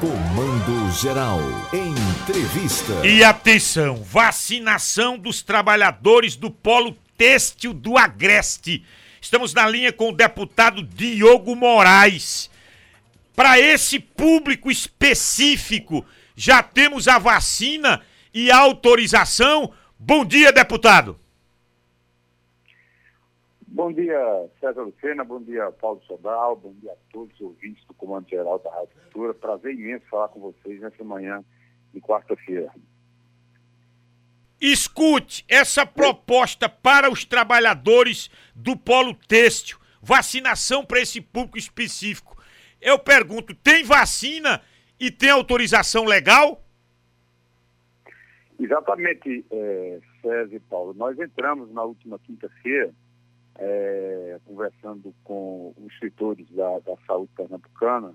Comando Geral. Entrevista. E atenção, vacinação dos trabalhadores do polo têxtil do Agreste. Estamos na linha com o deputado Diogo Moraes. Para esse público específico, já temos a vacina e a autorização. Bom dia, deputado. Bom dia, César Lucena, bom dia, Paulo Sobral, bom dia a todos os ouvintes do Comando Geral da Rádio Cultura. Prazer imenso falar com vocês nessa manhã de quarta-feira. Escute essa proposta para os trabalhadores do polo têxtil, vacinação para esse público específico. Eu pergunto, tem vacina e tem autorização legal? Exatamente, é, César e Paulo. Nós entramos na última quinta-feira é, conversando com os escritores da, da saúde pernambucana,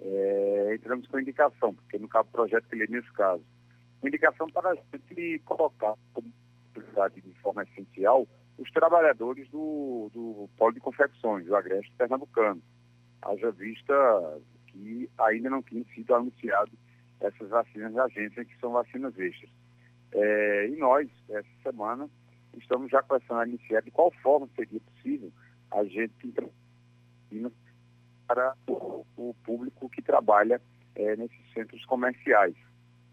é, entramos com indicação, porque no caso projeto que nesse caso, indicação para a gente colocar como prioridade de forma essencial os trabalhadores do, do polo de confecções, do agreste pernambucano. Haja vista que ainda não tinham sido anunciado essas vacinas da agência, que são vacinas extras. É, e nós, essa semana, estamos já começando a iniciar de qual forma seria possível a gente para o, público que trabalha é, nesses centros comerciais.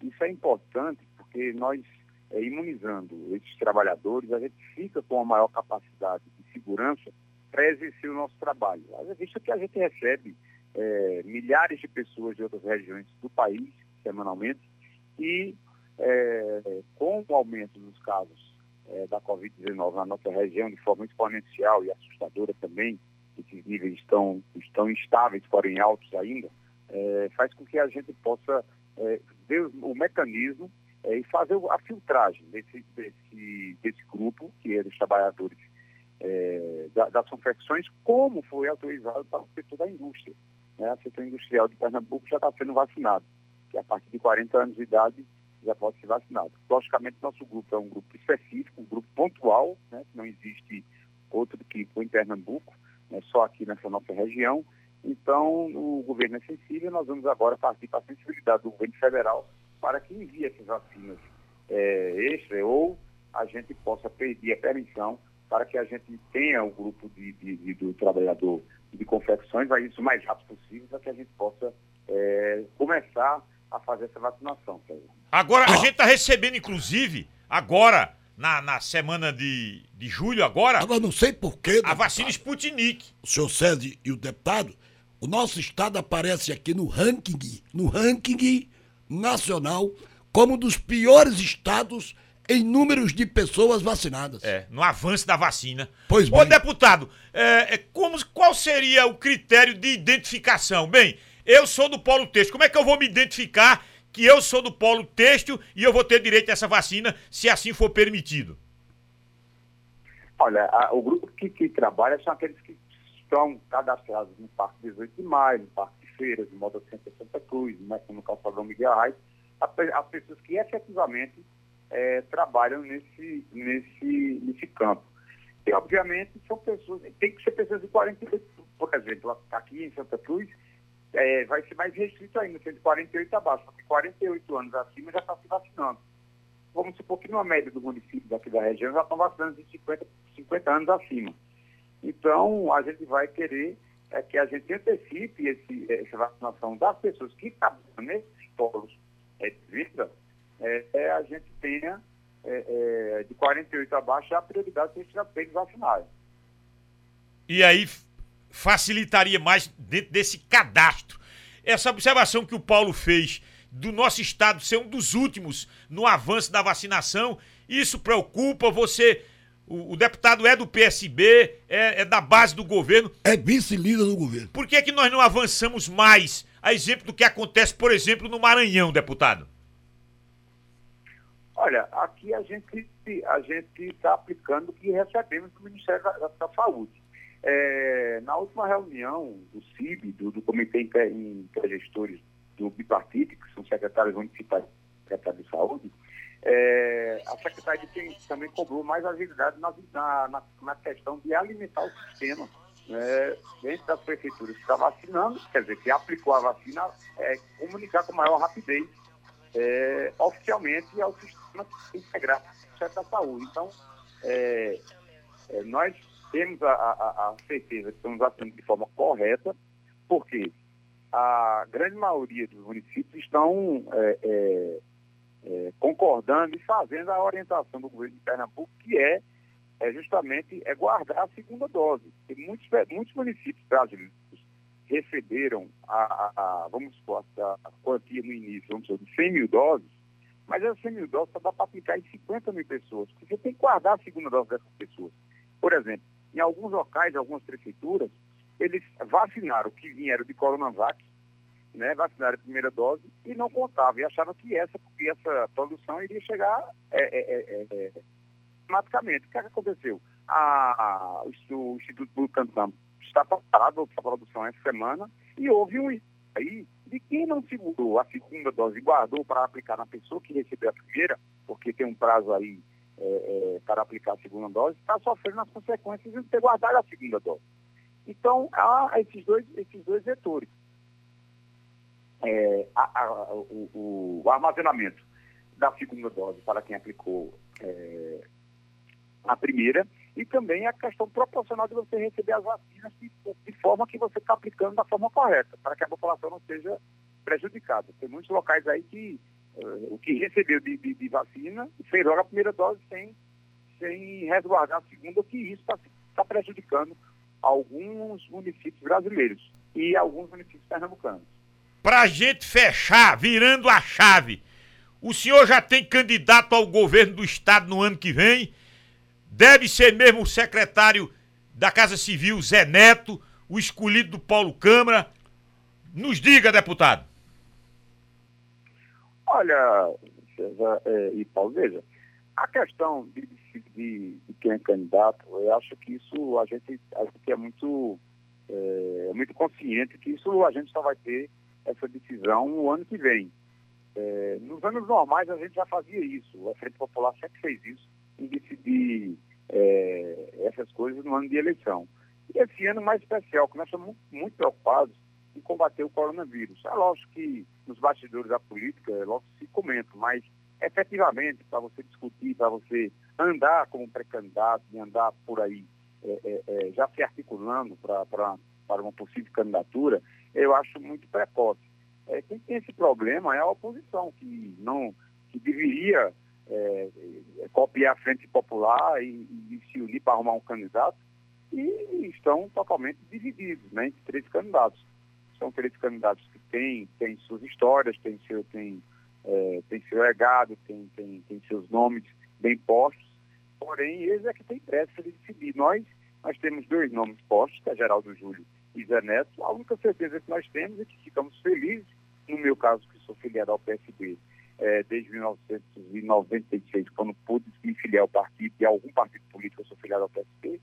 Isso é importante porque nós, é, imunizando esses trabalhadores, a gente fica com a maior capacidade de segurança para exercer o nosso trabalho. Visto que a gente recebe é, milhares de pessoas de outras regiões do país semanalmente e é, com o aumento dos casos é, da Covid-19 na nossa região de forma exponencial e assustadora também, esses níveis estão, estão instáveis, porém altos ainda, é, faz com que a gente possa é, ver o mecanismo é, e fazer a filtragem desse, desse, desse grupo, que é dos trabalhadores é, das confecções, como foi autorizado para o setor da indústria. Né? O setor industrial de Pernambuco já está sendo vacinado, que a partir de 40 anos de idade já pode ser vacinado. Logicamente, nosso grupo é um grupo específico, um grupo pontual, né, não existe outro tipo em Pernambuco, né, só aqui nessa nossa região. Então, o governo é sensível, nós vamos agora partir para a sensibilidade do governo federal para que envie essas vacinas é, extra ou a gente possa pedir a permissão para que a gente tenha o grupo de, de, de do trabalhador de confecções, vai isso o mais rápido possível, para que a gente possa é, começar a fazer essa vacinação. Agora, a gente está recebendo, inclusive, agora, na, na semana de, de julho, agora. Agora, não sei porquê. A vacina Sputnik. O senhor César e o deputado, o nosso estado aparece aqui no ranking, no ranking nacional, como um dos piores estados em números de pessoas vacinadas. É, no avanço da vacina. Pois bem. Ô, deputado, é, é, como, qual seria o critério de identificação? Bem, eu sou do polo têxtil. Como é que eu vou me identificar que eu sou do polo têxtil e eu vou ter direito a essa vacina se assim for permitido? Olha, a, o grupo que, que, trabalha são aqueles que estão cadastrados no Parque 18 de Maio, no Parque de Feiras, no Moda Center Santa Cruz, no Calçadão Miguel Reis, as pessoas que efetivamente é, trabalham nesse, nesse, nesse campo. E, obviamente, são pessoas, tem que ser pessoas de 48, por exemplo, aqui em Santa Cruz, é, vai ser mais restrito ainda, sendo 48 abaixo, porque 48 anos acima já está se vacinando. Vamos supor que numa média do município daqui da região já estão vacinando de 50, 50 anos acima. Então, a gente vai querer é, que a gente antecipe esse, essa vacinação das pessoas que estão nesses polos é, de vida, é, é, a gente tenha é, é, de 48 abaixo a prioridade de ser vacinado. E aí facilitaria mais dentro desse cadastro. Essa observação que o Paulo fez do nosso estado ser um dos últimos no avanço da vacinação, isso preocupa você. O, o deputado é do PSB, é, é, da base do governo. É vice-líder do governo. Por que, que nós não avançamos mais? A exemplo do que acontece, por exemplo, no Maranhão, deputado. Olha, aqui a gente a gente está aplicando o que recebemos do Ministério da, da Saúde. É, na última reunião do CIB, do, do Comitê Intergestores do Bipartite, que são secretários municipais de saúde, é, a secretaria tem, também cobrou mais agilidade na, na, na, questão de alimentar o sistema né, dentro das prefeituras que está vacinando, quer dizer, que aplicou a vacina, é, comunicar com maior rapidez é, oficialmente ao sistema integrado da saúde. Então, é, é, nós temos a, a, a, certeza que estamos atuando de forma correta, porque a grande maioria dos municípios estão é, é, é, concordando e fazendo a orientação do governo de Pernambuco, que é, é justamente é guardar a segunda dose. E muitos, muitos municípios brasileiros receberam a, a, a vamos supor, a, a quantia no início, vamos supor, de 100 mil doses, mas essas 100 mil doses só dá para aplicar em 50 mil pessoas, porque você tem que guardar a segunda dose dessas pessoas. Por exemplo, em alguns locais, algumas prefeituras, eles vacinaram que vieram de Coronavac, né, vacinaram a primeira dose e não contavam, e achavam que essa, porque essa produção iria chegar é, é, é, é automaticamente. O que, é que aconteceu? A, o Instituto Butantan está preparado para a produção essa semana e houve um aí de quem não segurou a segunda dose e guardou para aplicar na pessoa que recebeu a primeira, porque tem um prazo aí é, é, para aplicar a segunda dose, está sofrendo as consequências de ter guardado a segunda dose. Então, há esses dois, esses dois vetores. É, a, a, o, o, armazenamento da segunda dose para quem aplicou é, a primeira e também a questão proporcional de você receber as vacinas de, de forma que você está aplicando da forma correta, para que a população não seja prejudicada. Tem muitos locais aí que o que recebeu de, de, de, vacina fez logo a primeira dose sem, sem resguardar a segunda, que isso está tá prejudicando alguns municípios brasileiros e alguns municípios pernambucanos. Para a gente fechar, virando a chave, o senhor já tem candidato ao governo do estado no ano que vem? Deve ser mesmo o secretário da Casa Civil, Zé Neto, o escolhido do Paulo Câmara. Nos diga, deputado. Olha, César é, e Paulo, veja, a questão de, de, de, quem é candidato, eu acho que isso a gente, a gente é muito, é, muito consciente que isso a gente só vai ter essa decisão no ano que vem. É, nos anos normais a gente já fazia isso, a Frente Popular sempre fez isso, em decidir é, essas coisas no ano de eleição. E esse ano mais especial, que nós estamos muito, muito preocupados combater o coronavírus. É lógico que nos bastidores da política, é logo se comenta, mas efetivamente, para você discutir, para você andar como pré-candidato e andar por aí é, é, é, já se articulando para uma possível candidatura, eu acho muito precoce. É, quem tem esse problema é a oposição, que não que deveria é, é, copiar a frente popular e, e, se unir para arrumar um candidato, e estão totalmente divididos né, entre três candidatos. São três candidatos que têm, suas histórias, têm seu, é, seu legado, têm, seus nomes bem postos, porém eles é que têm pressa de decidir. Nós, nós temos dois nomes postos, que é Geraldo Júlio e Zé Neto. A única certeza que nós temos é que ficamos felizes, no meu caso, que sou filiado ao PSB, é, desde 1996, quando pude me filiar ao partido, e algum partido político, eu sou filiado ao PSP.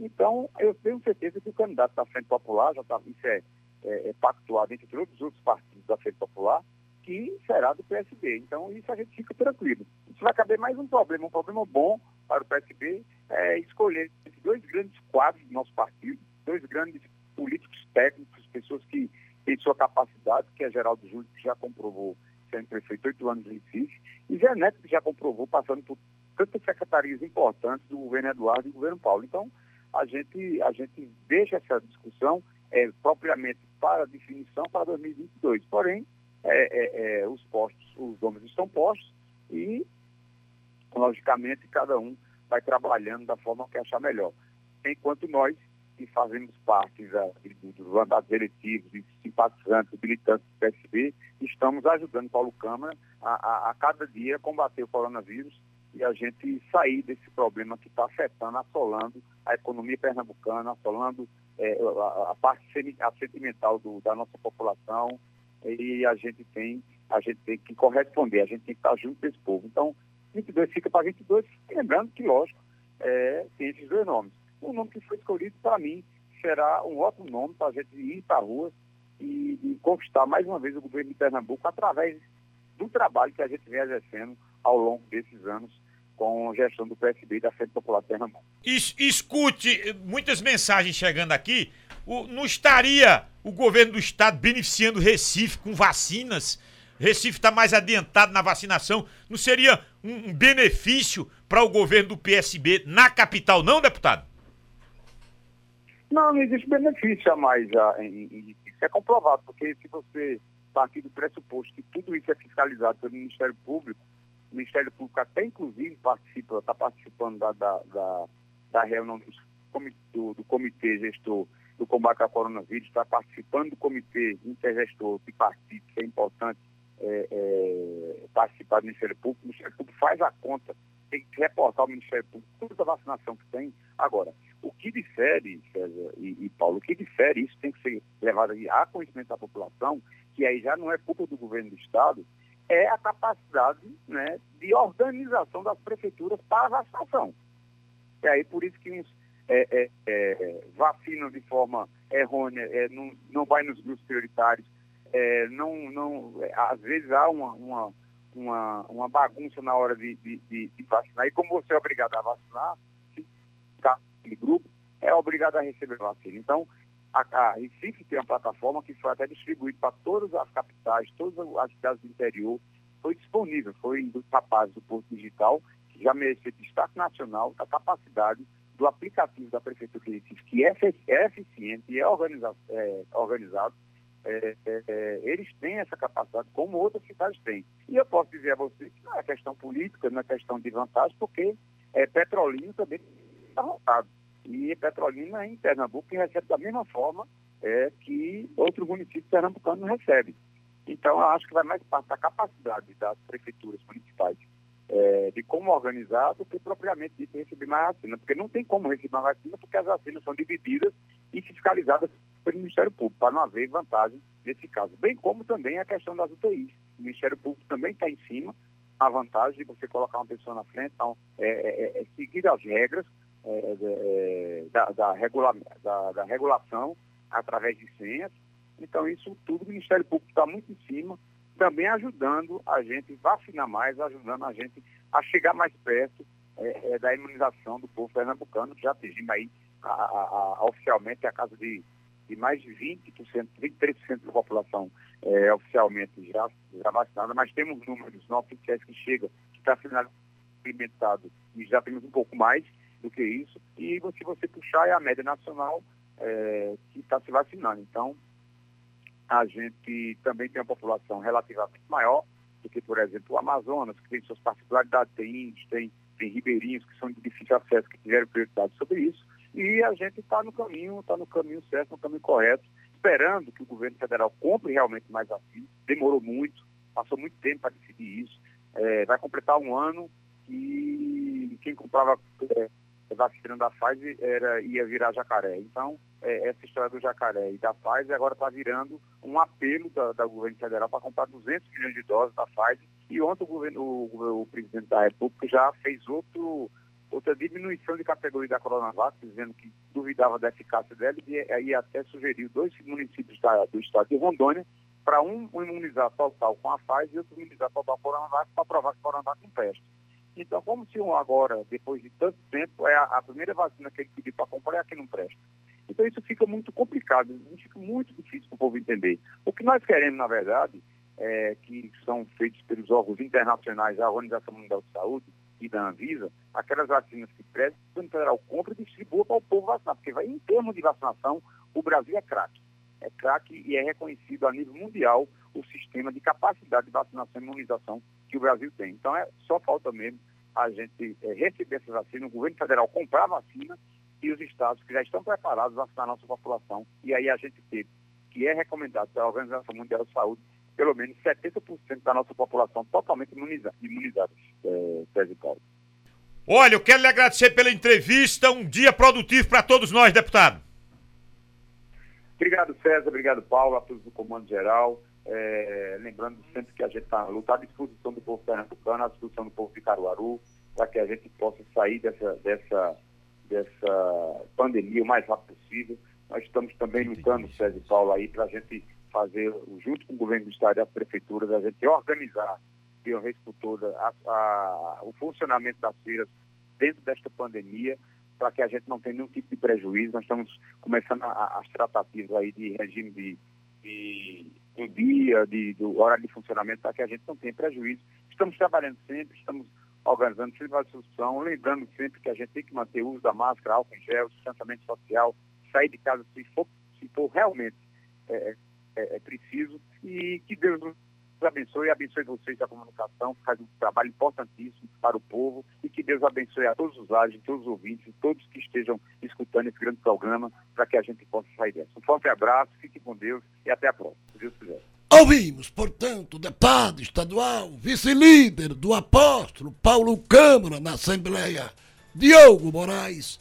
Então, eu tenho certeza que o candidato da Frente Popular, já tá, isso é, é pactuado entre todos os outros partidos da Frente Popular, que será do PSB. Então, isso a gente fica tranquilo. Isso vai caber mais um problema, um problema bom para o PSB, é escolher dois grandes quadros do nosso partido, dois grandes políticos técnicos, pessoas que têm sua capacidade, que é Geraldo Júlio, que já comprovou sendo prefeito oito anos em Recife, e Zé Neto já comprovou, passando por tantas secretarias importantes do governo Eduardo e do governo Paulo. Então, a gente, a gente deixa essa discussão é, propriamente para definição para 2022. Porém, é, é, é, os postos, os nomes estão postos e, logicamente, cada um vai trabalhando da forma que achar melhor. Enquanto nós que fazemos parte da, dos mandatos eletivos e simpatizantes, militantes do PSB, estamos ajudando Paulo Câmara a, a, a, cada dia combater o coronavírus e a gente sair desse problema que está afetando, assolando a economia pernambucana, assolando é, a, a, parte sentimental do, da nossa população e a gente tem a gente tem que corresponder, a gente tem que estar junto desse povo. Então, 22 fica para 22, lembrando que, lógico, é, tem esses dois nomes o nome que foi escolhido, para mim, será um ótimo nome para a gente ir para a rua e, e, conquistar mais uma vez o governo de Pernambuco através do trabalho que a gente vem exercendo ao longo desses anos com a gestão do PSB e da Frente Popular de Pernambuco. Es, escute, muitas mensagens chegando aqui. O, não estaria o governo do estado beneficiando Recife com vacinas? Recife está mais adiantado na vacinação. Não seria um, um benefício para o governo do PSB na capital, não, deputado? Não, não existe benefício a mais. A, isso é comprovado, porque se você partir do pressuposto que tudo isso é fiscalizado pelo Ministério Público, o Ministério Público até inclusive participa, está participando da, da, da, da reunião do, do, comitê gestor do combate ao coronavírus, está participando do comitê intergestor que participa, que é importante é, é, participar do Ministério Público. O Ministério Público faz a conta, tem que reportar ao Ministério Público toda a vacinação que tem. Agora, o que difere, César e, e Paulo, o que difere, isso tem que ser levado a conhecimento da população, que aí já não é culpa do governo do Estado, é a capacidade né, de organização das prefeituras para a vacinação. E aí por isso que uns é, é, é, vacinam de forma errônea, é, não, não vai nos grupos prioritários, é, não, não, é, às vezes há uma, uma, uma, uma bagunça na hora de, de, de, de, vacinar. E como você é obrigado a vacinar, se ficar naquele grupo, é obrigado a receber vacina. Então, a, a Recife tem uma plataforma que foi até distribuída para todas as capitais, todas as cidades do interior, foi disponível, foi dos rapazes do Porto Digital, que já mereceu destaque nacional da capacidade do aplicativo da Prefeitura de Recife, que é, é eficiente e é, é organizado, é, é, é, eles têm essa capacidade, como outras cidades têm. E eu posso dizer a você que não é questão política, não é questão de vantagem, porque é, Petrolina também está votado. E Petrolina em Pernambuco recebe da mesma forma é, que outros municípios pernambucanos recebem. Então, eu acho que vai mais parte da capacidade das prefeituras municipais é, de como organizar do que propriamente de receber mais vacina. Porque não tem como receber mais vacina porque as vacinas são divididas e fiscalizadas pelo Ministério Público, para não haver vantagem nesse caso. Bem como também a questão das UTIs. O Ministério Público também está em cima a vantagem de você colocar uma pessoa na frente, então, é, é, é seguir as regras é, é, da, da, regula, da, da, regulação através de senhas. Então, isso tudo o Ministério Público está muito em cima, também ajudando a gente vacinar mais, ajudando a gente a chegar mais perto é, é da imunização do povo pernambucano, que já atingimos aí a, a, a, oficialmente a casa de, de mais de 20%, 23% da população é, oficialmente já, já vacinada, mas temos números não oficiais que chegam, que está sendo alimentado e já temos um pouco mais, do que isso. E se você puxar, é a média nacional é, que está se vacinando. Então, a gente também tem uma população relativamente maior do que, por exemplo, o Amazonas, que tem suas particularidades, tem índios, tem, tem ribeirinhos que são de difícil acesso, que tiveram prioridade sobre isso. E a gente está no caminho, está no caminho certo, no caminho correto, esperando que o governo federal compre realmente mais vacinas. Demorou muito, passou muito tempo para decidir isso. É, vai completar um ano e quem comprava é, vacina da Pfizer era, ia virar jacaré. Então, é, essa história do jacaré e da Pfizer agora está virando um apelo da, da governo federal para comprar 200 milhões de doses da Pfizer. E ontem o, governo, o, o presidente da República já fez outro, outra diminuição de categoria da Coronavac, dizendo que duvidava da eficácia dela e aí até sugeriu dois municípios da, do estado de Rondônia para um imunizar total com a Pfizer e outro imunizar total com a Coronavac para provar que a Coronavac não presta. Então, como se um agora, depois de tanto tempo, é a, a primeira vacina que ele pediu para comprar é a que não presta. Então, isso fica muito complicado, fica muito difícil para o povo entender. O que nós queremos, na verdade, é, que são feitos pelos órgãos internacionais, a Organização Mundial de Saúde e da Anvisa, aquelas vacinas que prestam, o federal compra e distribua para o povo vacinar, porque vai, em termos de vacinação, o Brasil é craque. É craque e é reconhecido a nível mundial o sistema de capacidade de vacinação e imunização que o Brasil tem. Então, é, só falta mesmo a gente é, receber essa vacina, o governo federal comprar a vacina e os estados que já estão preparados vacinar a nossa população. E aí a gente ter, que é recomendado pela Organização Mundial de Saúde, pelo menos 70% da nossa população totalmente imunizada, imunizada é, César Paulo. Olha, eu quero lhe agradecer pela entrevista. Um dia produtivo para todos nós, deputado. Obrigado, César. Obrigado, Paulo, a todos do Comando Geral. É, lembrando sempre que a gente está à disposição do povo pernambucano, à disposição do povo de Caruaru, para que a gente possa sair dessa, dessa, dessa pandemia o mais rápido possível. Nós estamos também lutando, e Paulo, aí, para a gente fazer, junto com o governo do Estado e as prefeituras, a gente organizar uma vez por todas a, a, o funcionamento das feiras dentro desta pandemia, para que a gente não tenha nenhum tipo de prejuízo. Nós estamos começando a, as tratativas aí de regime de, de, do dia, de, do horário de funcionamento, para que a gente não tenha prejuízo. Estamos trabalhando sempre, estamos organizando sempre a discussão, lembrando sempre que a gente tem que manter o uso da máscara, álcool em gel, distanciamento social, sair de casa se for, se for realmente é, é, é preciso e que Deus nos abençoe abençoe vocês da comunicação, que faz um trabalho importantíssimo para o povo e que Deus abençoe a todos os lados, todos os ouvintes, todos que estejam escutando esse grande programa para que a gente possa sair dessa. Um forte abraço, fique com Deus e até a próxima, Deus quiser. Ouvimos, portanto, o deputado estadual, vice-líder do apóstolo Paulo Câmara na Assembleia, Diogo Moraes,